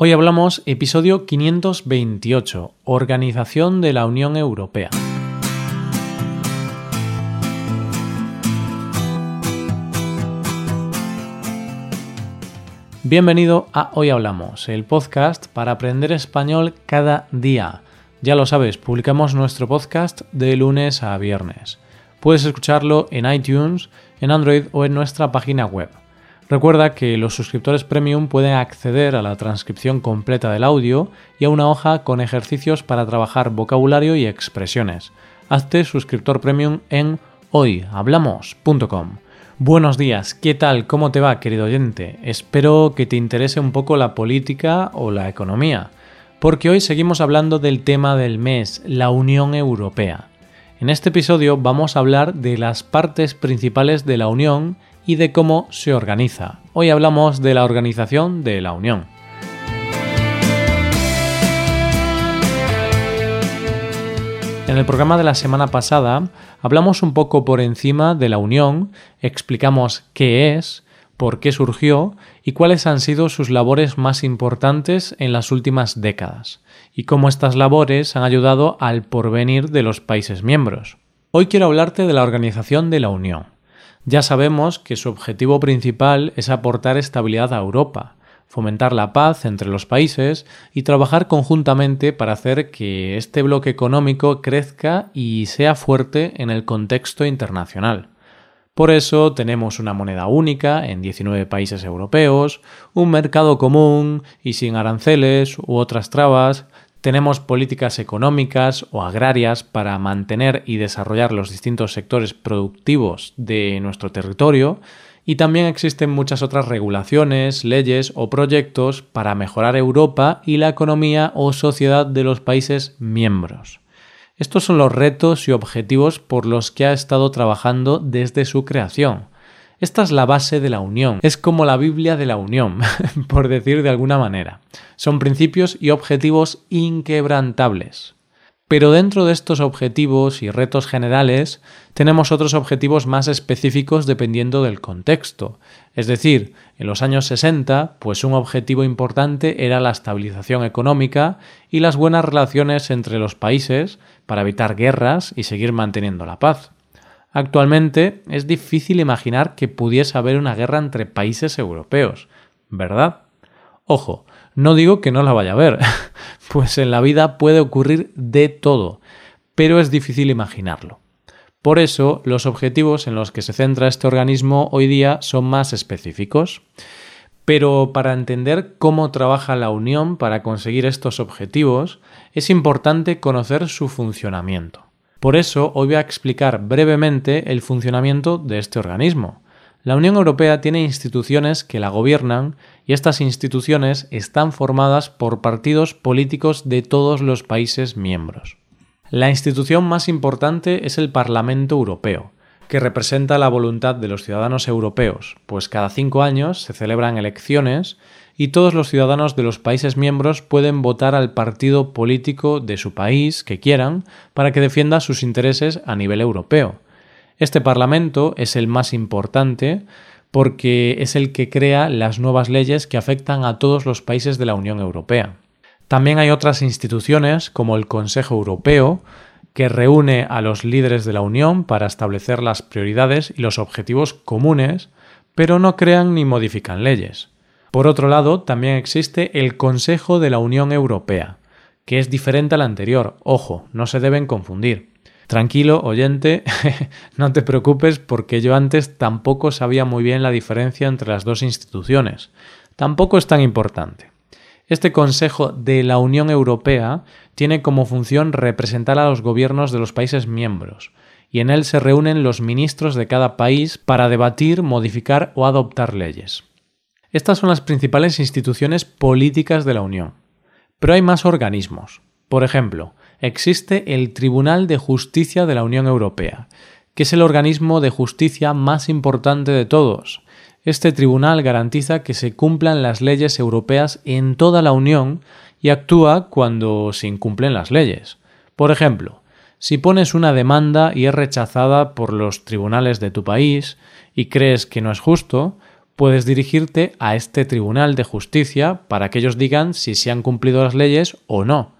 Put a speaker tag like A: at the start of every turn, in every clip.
A: Hoy hablamos episodio 528, Organización de la Unión Europea. Bienvenido a Hoy Hablamos, el podcast para aprender español cada día. Ya lo sabes, publicamos nuestro podcast de lunes a viernes. Puedes escucharlo en iTunes, en Android o en nuestra página web. Recuerda que los suscriptores premium pueden acceder a la transcripción completa del audio y a una hoja con ejercicios para trabajar vocabulario y expresiones. Hazte suscriptor premium en hoyhablamos.com. Buenos días, ¿qué tal? ¿Cómo te va, querido oyente? Espero que te interese un poco la política o la economía, porque hoy seguimos hablando del tema del mes, la Unión Europea. En este episodio vamos a hablar de las partes principales de la Unión y de cómo se organiza. Hoy hablamos de la organización de la Unión. En el programa de la semana pasada hablamos un poco por encima de la Unión, explicamos qué es, por qué surgió y cuáles han sido sus labores más importantes en las últimas décadas, y cómo estas labores han ayudado al porvenir de los países miembros. Hoy quiero hablarte de la organización de la Unión. Ya sabemos que su objetivo principal es aportar estabilidad a Europa, fomentar la paz entre los países y trabajar conjuntamente para hacer que este bloque económico crezca y sea fuerte en el contexto internacional. Por eso tenemos una moneda única en 19 países europeos, un mercado común y sin aranceles u otras trabas, tenemos políticas económicas o agrarias para mantener y desarrollar los distintos sectores productivos de nuestro territorio y también existen muchas otras regulaciones, leyes o proyectos para mejorar Europa y la economía o sociedad de los países miembros. Estos son los retos y objetivos por los que ha estado trabajando desde su creación. Esta es la base de la unión, es como la Biblia de la unión, por decir de alguna manera. Son principios y objetivos inquebrantables. Pero dentro de estos objetivos y retos generales tenemos otros objetivos más específicos dependiendo del contexto. Es decir, en los años 60, pues un objetivo importante era la estabilización económica y las buenas relaciones entre los países para evitar guerras y seguir manteniendo la paz. Actualmente es difícil imaginar que pudiese haber una guerra entre países europeos, ¿verdad? Ojo, no digo que no la vaya a haber, pues en la vida puede ocurrir de todo, pero es difícil imaginarlo. Por eso, los objetivos en los que se centra este organismo hoy día son más específicos. Pero para entender cómo trabaja la Unión para conseguir estos objetivos, es importante conocer su funcionamiento. Por eso hoy voy a explicar brevemente el funcionamiento de este organismo. La Unión Europea tiene instituciones que la gobiernan y estas instituciones están formadas por partidos políticos de todos los países miembros. La institución más importante es el Parlamento Europeo, que representa la voluntad de los ciudadanos europeos, pues cada cinco años se celebran elecciones y todos los ciudadanos de los países miembros pueden votar al partido político de su país que quieran para que defienda sus intereses a nivel europeo. Este Parlamento es el más importante porque es el que crea las nuevas leyes que afectan a todos los países de la Unión Europea. También hay otras instituciones como el Consejo Europeo, que reúne a los líderes de la Unión para establecer las prioridades y los objetivos comunes, pero no crean ni modifican leyes. Por otro lado, también existe el Consejo de la Unión Europea, que es diferente al anterior. Ojo, no se deben confundir. Tranquilo, oyente, no te preocupes porque yo antes tampoco sabía muy bien la diferencia entre las dos instituciones. Tampoco es tan importante. Este Consejo de la Unión Europea tiene como función representar a los gobiernos de los países miembros, y en él se reúnen los ministros de cada país para debatir, modificar o adoptar leyes. Estas son las principales instituciones políticas de la Unión. Pero hay más organismos. Por ejemplo, existe el Tribunal de Justicia de la Unión Europea, que es el organismo de justicia más importante de todos, este tribunal garantiza que se cumplan las leyes europeas en toda la Unión y actúa cuando se incumplen las leyes. Por ejemplo, si pones una demanda y es rechazada por los tribunales de tu país y crees que no es justo, puedes dirigirte a este Tribunal de Justicia para que ellos digan si se han cumplido las leyes o no.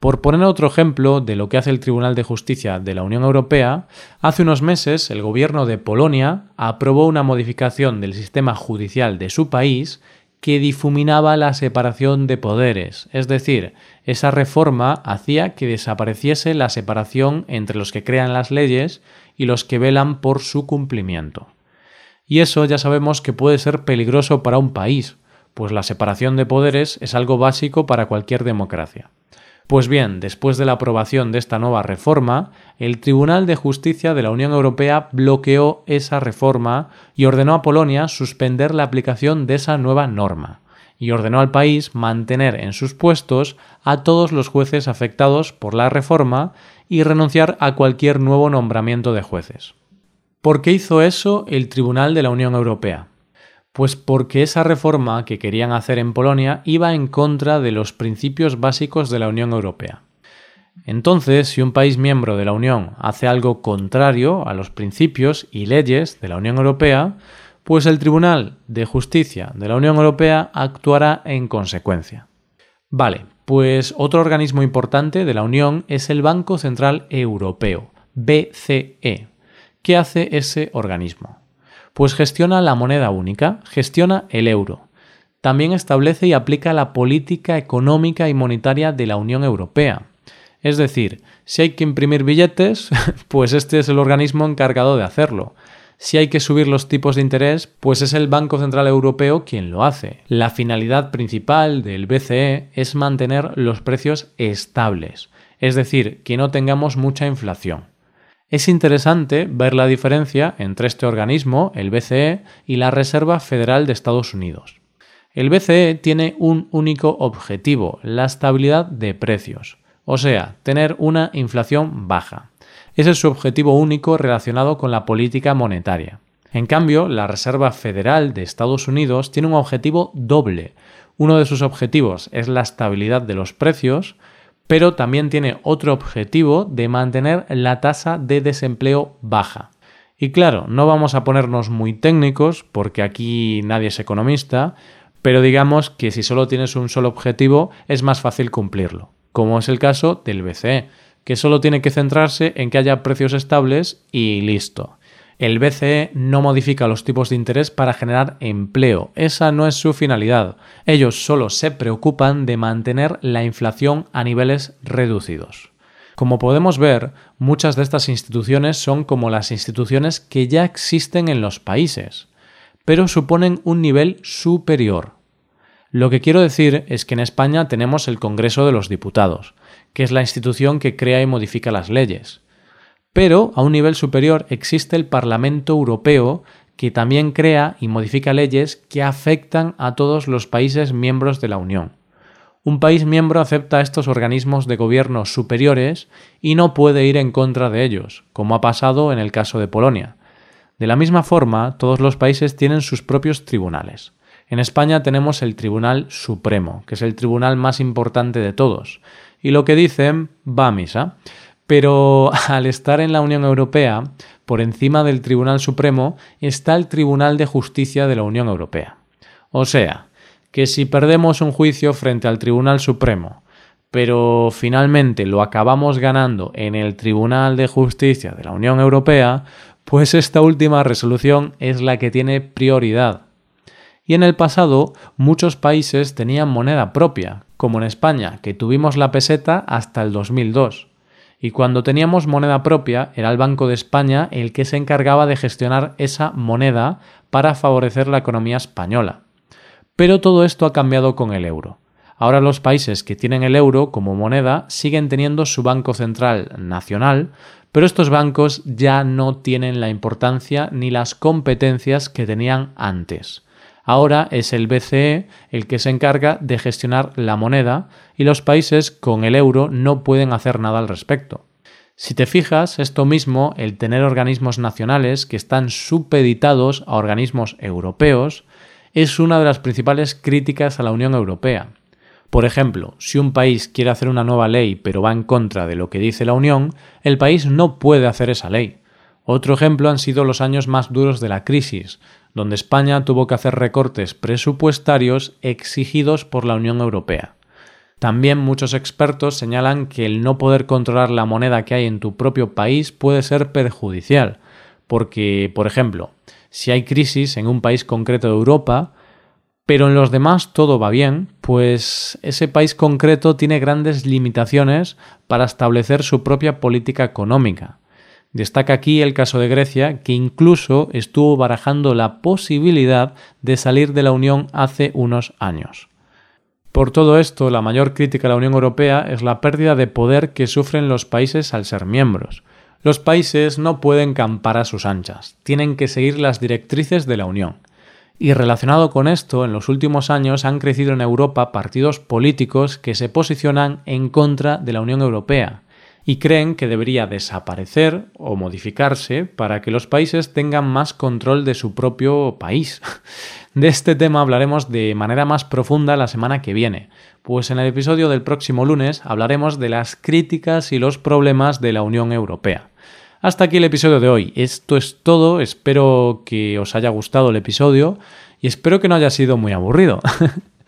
A: Por poner otro ejemplo de lo que hace el Tribunal de Justicia de la Unión Europea, hace unos meses el gobierno de Polonia aprobó una modificación del sistema judicial de su país que difuminaba la separación de poderes, es decir, esa reforma hacía que desapareciese la separación entre los que crean las leyes y los que velan por su cumplimiento. Y eso ya sabemos que puede ser peligroso para un país, pues la separación de poderes es algo básico para cualquier democracia. Pues bien, después de la aprobación de esta nueva reforma, el Tribunal de Justicia de la Unión Europea bloqueó esa reforma y ordenó a Polonia suspender la aplicación de esa nueva norma, y ordenó al país mantener en sus puestos a todos los jueces afectados por la reforma y renunciar a cualquier nuevo nombramiento de jueces. ¿Por qué hizo eso el Tribunal de la Unión Europea? Pues porque esa reforma que querían hacer en Polonia iba en contra de los principios básicos de la Unión Europea. Entonces, si un país miembro de la Unión hace algo contrario a los principios y leyes de la Unión Europea, pues el Tribunal de Justicia de la Unión Europea actuará en consecuencia. Vale, pues otro organismo importante de la Unión es el Banco Central Europeo, BCE, ¿Qué hace ese organismo? Pues gestiona la moneda única, gestiona el euro. También establece y aplica la política económica y monetaria de la Unión Europea. Es decir, si hay que imprimir billetes, pues este es el organismo encargado de hacerlo. Si hay que subir los tipos de interés, pues es el Banco Central Europeo quien lo hace. La finalidad principal del BCE es mantener los precios estables, es decir, que no tengamos mucha inflación. Es interesante ver la diferencia entre este organismo, el BCE, y la Reserva Federal de Estados Unidos. El BCE tiene un único objetivo, la estabilidad de precios, o sea, tener una inflación baja. Ese es su objetivo único relacionado con la política monetaria. En cambio, la Reserva Federal de Estados Unidos tiene un objetivo doble. Uno de sus objetivos es la estabilidad de los precios pero también tiene otro objetivo de mantener la tasa de desempleo baja. Y claro, no vamos a ponernos muy técnicos porque aquí nadie es economista, pero digamos que si solo tienes un solo objetivo es más fácil cumplirlo, como es el caso del BCE, que solo tiene que centrarse en que haya precios estables y listo. El BCE no modifica los tipos de interés para generar empleo. Esa no es su finalidad. Ellos solo se preocupan de mantener la inflación a niveles reducidos. Como podemos ver, muchas de estas instituciones son como las instituciones que ya existen en los países, pero suponen un nivel superior. Lo que quiero decir es que en España tenemos el Congreso de los Diputados, que es la institución que crea y modifica las leyes. Pero a un nivel superior existe el Parlamento Europeo que también crea y modifica leyes que afectan a todos los países miembros de la Unión. Un país miembro acepta estos organismos de gobierno superiores y no puede ir en contra de ellos, como ha pasado en el caso de Polonia. De la misma forma, todos los países tienen sus propios tribunales. En España tenemos el Tribunal Supremo, que es el tribunal más importante de todos, y lo que dicen va a misa. Pero al estar en la Unión Europea, por encima del Tribunal Supremo está el Tribunal de Justicia de la Unión Europea. O sea, que si perdemos un juicio frente al Tribunal Supremo, pero finalmente lo acabamos ganando en el Tribunal de Justicia de la Unión Europea, pues esta última resolución es la que tiene prioridad. Y en el pasado muchos países tenían moneda propia, como en España, que tuvimos la peseta hasta el 2002 y cuando teníamos moneda propia era el Banco de España el que se encargaba de gestionar esa moneda para favorecer la economía española. Pero todo esto ha cambiado con el euro. Ahora los países que tienen el euro como moneda siguen teniendo su Banco Central Nacional, pero estos bancos ya no tienen la importancia ni las competencias que tenían antes. Ahora es el BCE el que se encarga de gestionar la moneda y los países con el euro no pueden hacer nada al respecto. Si te fijas, esto mismo, el tener organismos nacionales que están supeditados a organismos europeos, es una de las principales críticas a la Unión Europea. Por ejemplo, si un país quiere hacer una nueva ley pero va en contra de lo que dice la Unión, el país no puede hacer esa ley. Otro ejemplo han sido los años más duros de la crisis, donde España tuvo que hacer recortes presupuestarios exigidos por la Unión Europea. También muchos expertos señalan que el no poder controlar la moneda que hay en tu propio país puede ser perjudicial, porque, por ejemplo, si hay crisis en un país concreto de Europa, pero en los demás todo va bien, pues ese país concreto tiene grandes limitaciones para establecer su propia política económica. Destaca aquí el caso de Grecia, que incluso estuvo barajando la posibilidad de salir de la Unión hace unos años. Por todo esto, la mayor crítica a la Unión Europea es la pérdida de poder que sufren los países al ser miembros. Los países no pueden campar a sus anchas, tienen que seguir las directrices de la Unión. Y relacionado con esto, en los últimos años han crecido en Europa partidos políticos que se posicionan en contra de la Unión Europea y creen que debería desaparecer o modificarse para que los países tengan más control de su propio país. De este tema hablaremos de manera más profunda la semana que viene, pues en el episodio del próximo lunes hablaremos de las críticas y los problemas de la Unión Europea. Hasta aquí el episodio de hoy. Esto es todo, espero que os haya gustado el episodio y espero que no haya sido muy aburrido.